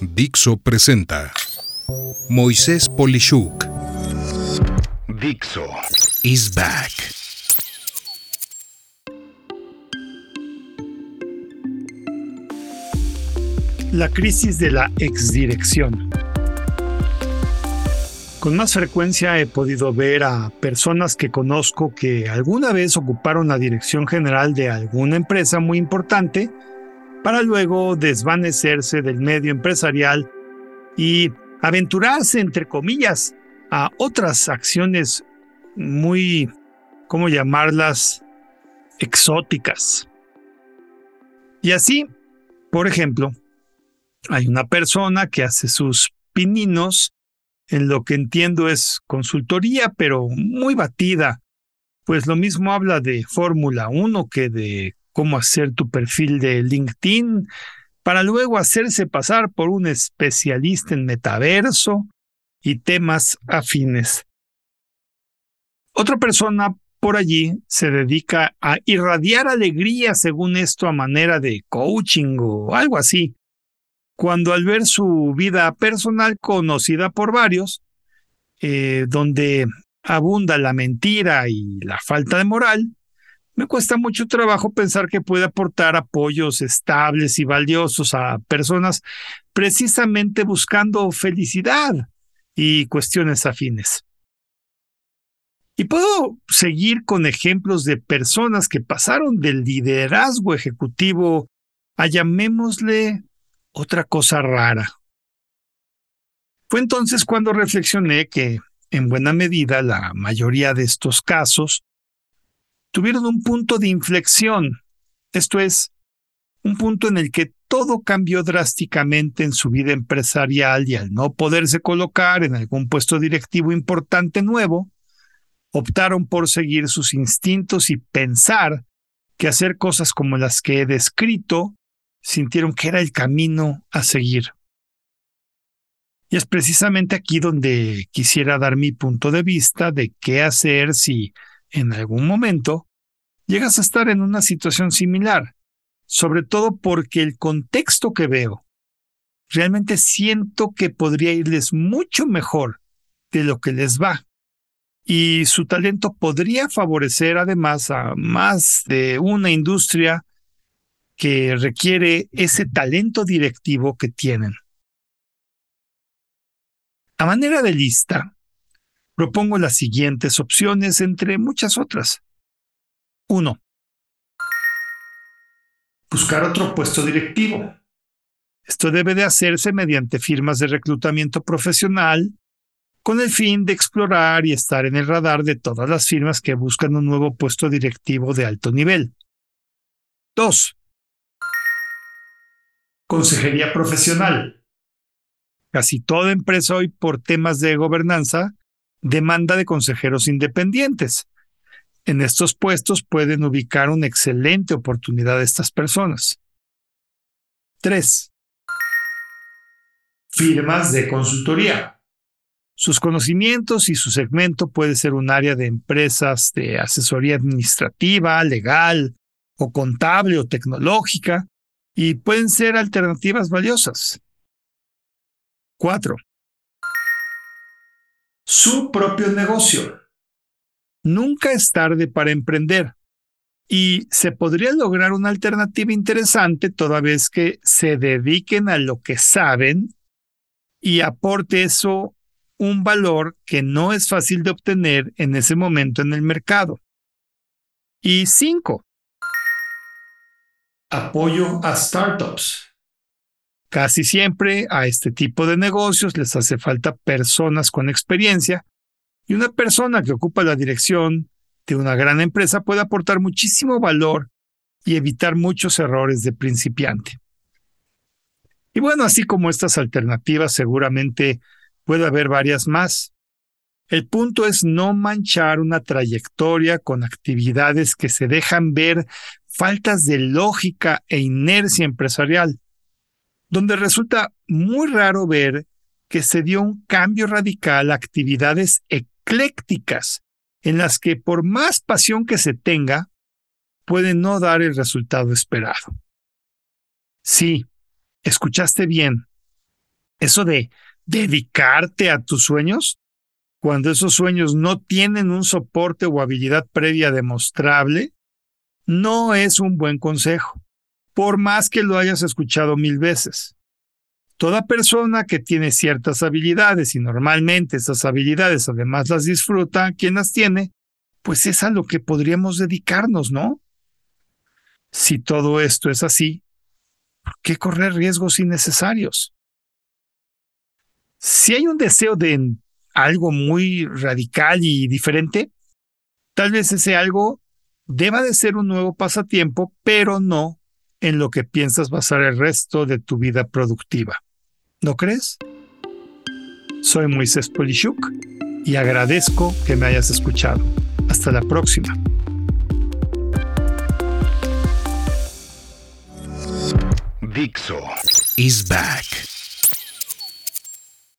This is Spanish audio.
Dixo presenta Moisés Polishuk. Dixo is back. La crisis de la exdirección. Con más frecuencia he podido ver a personas que conozco que alguna vez ocuparon la dirección general de alguna empresa muy importante para luego desvanecerse del medio empresarial y aventurarse, entre comillas, a otras acciones muy, ¿cómo llamarlas?, exóticas. Y así, por ejemplo, hay una persona que hace sus pininos en lo que entiendo es consultoría, pero muy batida, pues lo mismo habla de Fórmula 1 que de cómo hacer tu perfil de LinkedIn, para luego hacerse pasar por un especialista en metaverso y temas afines. Otra persona por allí se dedica a irradiar alegría según esto a manera de coaching o algo así, cuando al ver su vida personal conocida por varios, eh, donde abunda la mentira y la falta de moral, me cuesta mucho trabajo pensar que puede aportar apoyos estables y valiosos a personas precisamente buscando felicidad y cuestiones afines. Y puedo seguir con ejemplos de personas que pasaron del liderazgo ejecutivo a llamémosle otra cosa rara. Fue entonces cuando reflexioné que, en buena medida, la mayoría de estos casos tuvieron un punto de inflexión, esto es, un punto en el que todo cambió drásticamente en su vida empresarial y al no poderse colocar en algún puesto directivo importante nuevo, optaron por seguir sus instintos y pensar que hacer cosas como las que he descrito sintieron que era el camino a seguir. Y es precisamente aquí donde quisiera dar mi punto de vista de qué hacer si en algún momento llegas a estar en una situación similar, sobre todo porque el contexto que veo, realmente siento que podría irles mucho mejor de lo que les va. Y su talento podría favorecer además a más de una industria que requiere ese talento directivo que tienen. A manera de lista, propongo las siguientes opciones entre muchas otras. 1. Buscar otro puesto directivo. Esto debe de hacerse mediante firmas de reclutamiento profesional con el fin de explorar y estar en el radar de todas las firmas que buscan un nuevo puesto directivo de alto nivel. 2. Consejería profesional. Casi toda empresa hoy por temas de gobernanza demanda de consejeros independientes. En estos puestos pueden ubicar una excelente oportunidad a estas personas. 3. Firmas de consultoría. Sus conocimientos y su segmento puede ser un área de empresas de asesoría administrativa, legal o contable o tecnológica, y pueden ser alternativas valiosas. 4. Su propio negocio. Nunca es tarde para emprender y se podría lograr una alternativa interesante toda vez que se dediquen a lo que saben y aporte eso un valor que no es fácil de obtener en ese momento en el mercado. Y 5 apoyo a startups. Casi siempre a este tipo de negocios les hace falta personas con experiencia y una persona que ocupa la dirección de una gran empresa puede aportar muchísimo valor y evitar muchos errores de principiante. Y bueno, así como estas alternativas, seguramente puede haber varias más. El punto es no manchar una trayectoria con actividades que se dejan ver faltas de lógica e inercia empresarial, donde resulta muy raro ver que se dio un cambio radical a actividades eclécticas en las que por más pasión que se tenga, puede no dar el resultado esperado. Sí, escuchaste bien, Eso de dedicarte a tus sueños, cuando esos sueños no tienen un soporte o habilidad previa demostrable, no es un buen consejo, por más que lo hayas escuchado mil veces. Toda persona que tiene ciertas habilidades y normalmente esas habilidades además las disfruta, quien las tiene, pues es a lo que podríamos dedicarnos, ¿no? Si todo esto es así, ¿por qué correr riesgos innecesarios? Si hay un deseo de algo muy radical y diferente, tal vez ese algo deba de ser un nuevo pasatiempo, pero no en lo que piensas basar el resto de tu vida productiva. ¿No crees? Soy Moisés Polishuk y agradezco que me hayas escuchado. Hasta la próxima. Dixo is back.